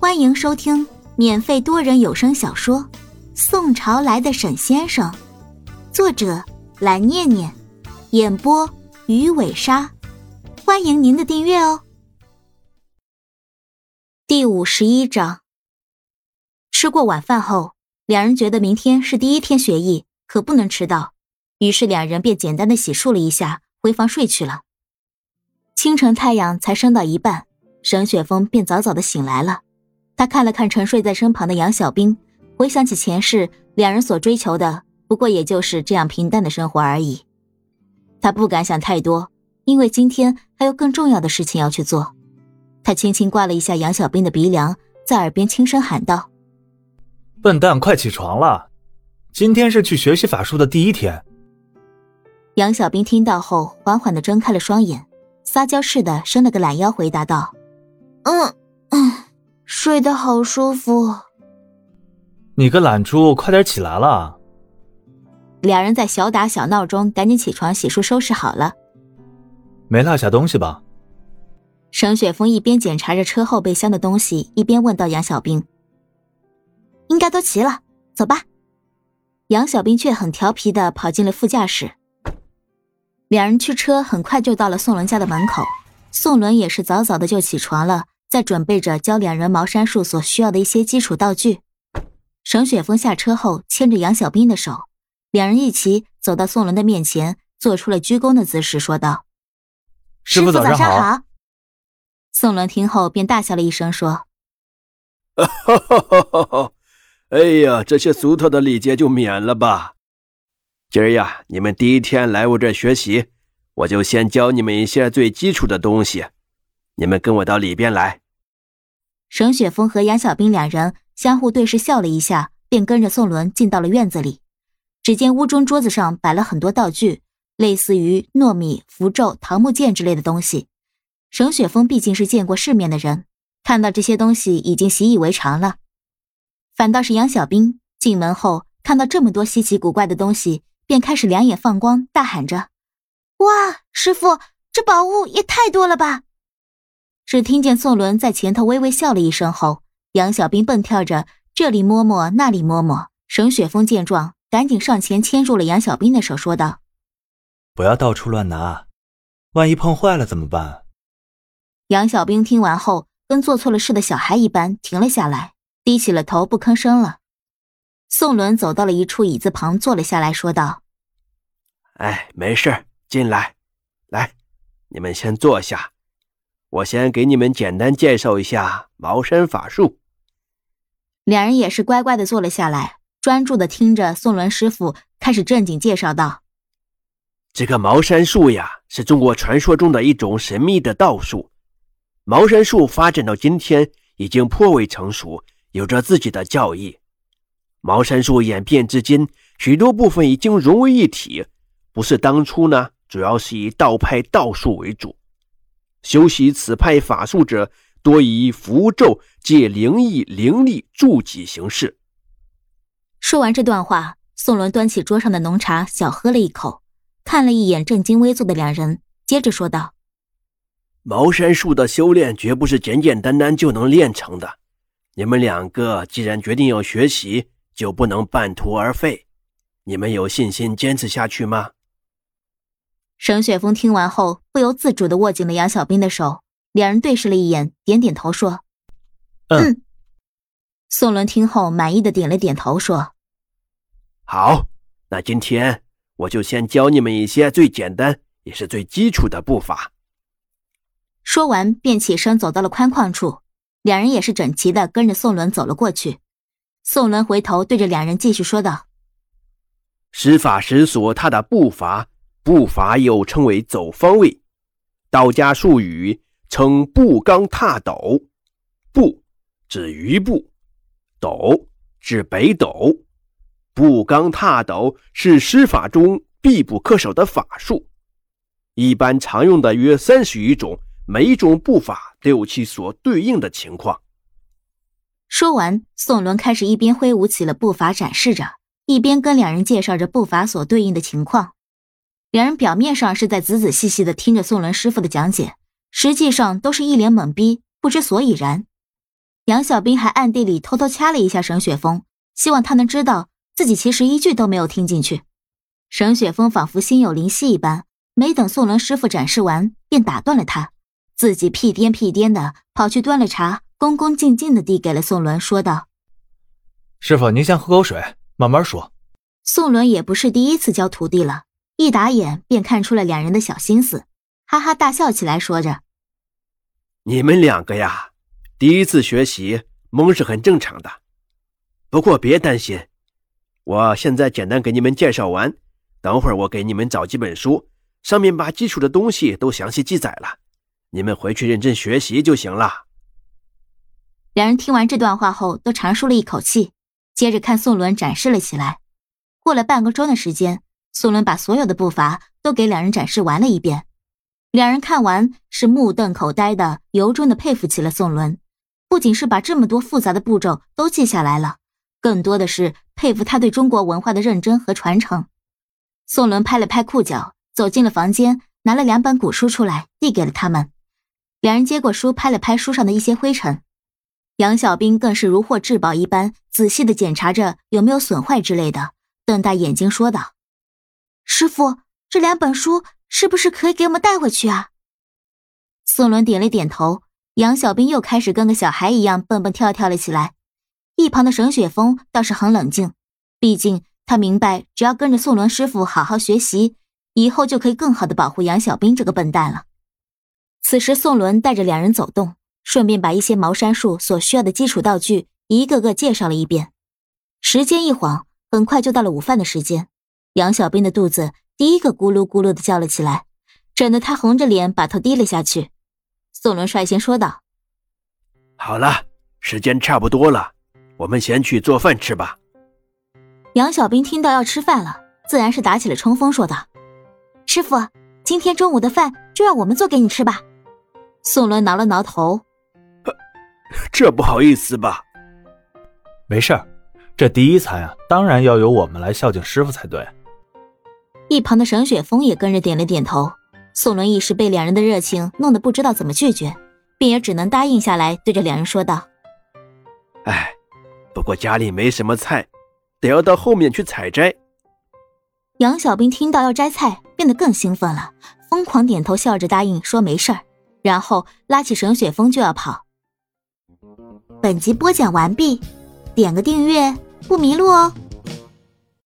欢迎收听免费多人有声小说《宋朝来的沈先生》，作者蓝念念，演播鱼尾鲨。欢迎您的订阅哦。第五十一章。吃过晚饭后，两人觉得明天是第一天学艺，可不能迟到，于是两人便简单的洗漱了一下，回房睡去了。清晨太阳才升到一半，沈雪峰便早早的醒来了。他看了看沉睡在身旁的杨小兵，回想起前世，两人所追求的不过也就是这样平淡的生活而已。他不敢想太多，因为今天还有更重要的事情要去做。他轻轻刮了一下杨小兵的鼻梁，在耳边轻声喊道：“笨蛋，快起床了！今天是去学习法术的第一天。”杨小兵听到后，缓缓的睁开了双眼。撒娇似的伸了个懒腰，回答道：“嗯嗯，睡得好舒服。”你个懒猪，快点起来了！两人在小打小闹中赶紧起床，洗漱收拾好了。没落下东西吧？沈雪峰一边检查着车后备箱的东西，一边问道：“杨小兵，应该都齐了，走吧。”杨小兵却很调皮的跑进了副驾驶。两人驱车很快就到了宋伦家的门口，宋伦也是早早的就起床了，在准备着教两人茅山术所需要的一些基础道具。沈雪峰下车后牵着杨小兵的手，两人一起走到宋伦的面前，做出了鞠躬的姿势，说道：“师傅早上好。”宋伦听后便大笑了一声，说：“哈哈哈哈哈！哎呀，这些俗套的礼节就免了吧。”今儿呀，你们第一天来我这学习，我就先教你们一些最基础的东西。你们跟我到里边来。沈雪峰和杨小兵两人相互对视笑了一下，便跟着宋伦进到了院子里。只见屋中桌子上摆了很多道具，类似于糯米、符咒、桃木剑之类的东西。沈雪峰毕竟是见过世面的人，看到这些东西已经习以为常了。反倒是杨小兵进门后看到这么多稀奇古怪的东西。便开始两眼放光，大喊着：“哇，师傅，这宝物也太多了吧！”只听见宋伦在前头微微笑了一声后，杨小兵蹦跳着这里摸摸，那里摸摸。沈雪峰见状，赶紧上前牵住了杨小兵的手，说道：“不要到处乱拿，万一碰坏了怎么办？”杨小兵听完后，跟做错了事的小孩一般停了下来，低起了头，不吭声了。宋伦走到了一处椅子旁，坐了下来，说道：“哎，没事，进来，来，你们先坐下，我先给你们简单介绍一下茅山法术。”两人也是乖乖的坐了下来，专注的听着宋伦师傅开始正经介绍道：“这个茅山术呀，是中国传说中的一种神秘的道术。茅山术发展到今天，已经颇为成熟，有着自己的教义。”茅山术演变至今，许多部分已经融为一体。不是当初呢，主要是以道派道术为主。修习此派法术者，多以符咒借灵异灵力助己行事。说完这段话，宋伦端起桌上的浓茶，小喝了一口，看了一眼正襟危坐的两人，接着说道：“茅山术的修炼绝不是简简单单就能练成的。你们两个既然决定要学习，就不能半途而废，你们有信心坚持下去吗？沈雪峰听完后，不由自主的握紧了杨小兵的手，两人对视了一眼，点点头说：“嗯。”宋伦听后满意的点了点头，说：“好，那今天我就先教你们一些最简单也是最基础的步伐。”说完，便起身走到了宽旷处，两人也是整齐的跟着宋伦走了过去。宋伦回头对着两人继续说道：“施法时所踏的步伐，步伐又称为走方位，道家术语称步罡踏斗。步指余步，斗指北斗。步罡踏斗是施法中必不可少的法术，一般常用的约三十余种，每一种步法都有其所对应的情况。”说完，宋伦开始一边挥舞起了步伐展示着，一边跟两人介绍着步伐所对应的情况。两人表面上是在仔仔细细的听着宋伦师傅的讲解，实际上都是一脸懵逼，不知所以然。杨小兵还暗地里偷偷掐了一下沈雪峰，希望他能知道自己其实一句都没有听进去。沈雪峰仿佛心有灵犀一般，没等宋伦师傅展示完，便打断了他，自己屁颠屁颠的跑去端了茶，恭恭敬敬的递给了宋伦，说道：“师傅，您先喝口水，慢慢说。”宋伦也不是第一次教徒弟了，一打眼便看出了两人的小心思，哈哈大笑起来，说着：“你们两个呀，第一次学习懵是很正常的，不过别担心，我现在简单给你们介绍完。”等会儿我给你们找几本书，上面把基础的东西都详细记载了，你们回去认真学习就行了。两人听完这段话后，都长舒了一口气，接着看宋伦展示了起来。过了半个钟的时间，宋伦把所有的步伐都给两人展示完了一遍。两人看完是目瞪口呆的，由衷的佩服起了宋伦。不仅是把这么多复杂的步骤都记下来了，更多的是佩服他对中国文化的认真和传承。宋伦拍了拍裤脚，走进了房间，拿了两本古书出来，递给了他们。两人接过书，拍了拍书上的一些灰尘。杨小兵更是如获至宝一般，仔细的检查着有没有损坏之类的，瞪大眼睛说道：“师傅，这两本书是不是可以给我们带回去啊？”宋伦点了点头。杨小兵又开始跟个小孩一样蹦蹦跳跳了起来。一旁的沈雪峰倒是很冷静，毕竟。他明白，只要跟着宋伦师傅好好学习，以后就可以更好的保护杨小兵这个笨蛋了。此时，宋伦带着两人走动，顺便把一些茅山术所需要的基础道具一个个介绍了一遍。时间一晃，很快就到了午饭的时间。杨小兵的肚子第一个咕噜咕噜的叫了起来，整得他红着脸把头低了下去。宋伦率先说道：“好了，时间差不多了，我们先去做饭吃吧。”杨小兵听到要吃饭了，自然是打起了冲锋，说道：“师傅，今天中午的饭就让我们做给你吃吧。”宋伦挠了挠头：“这不好意思吧？”“没事儿，这第一餐啊，当然要由我们来孝敬师傅才对。”一旁的沈雪峰也跟着点了点头。宋伦一时被两人的热情弄得不知道怎么拒绝，便也只能答应下来，对着两人说道：“哎，不过家里没什么菜。”得要到后面去采摘。杨小兵听到要摘菜，变得更兴奋了，疯狂点头，笑着答应说没事儿，然后拉起沈雪峰就要跑。本集播讲完毕，点个订阅不迷路哦。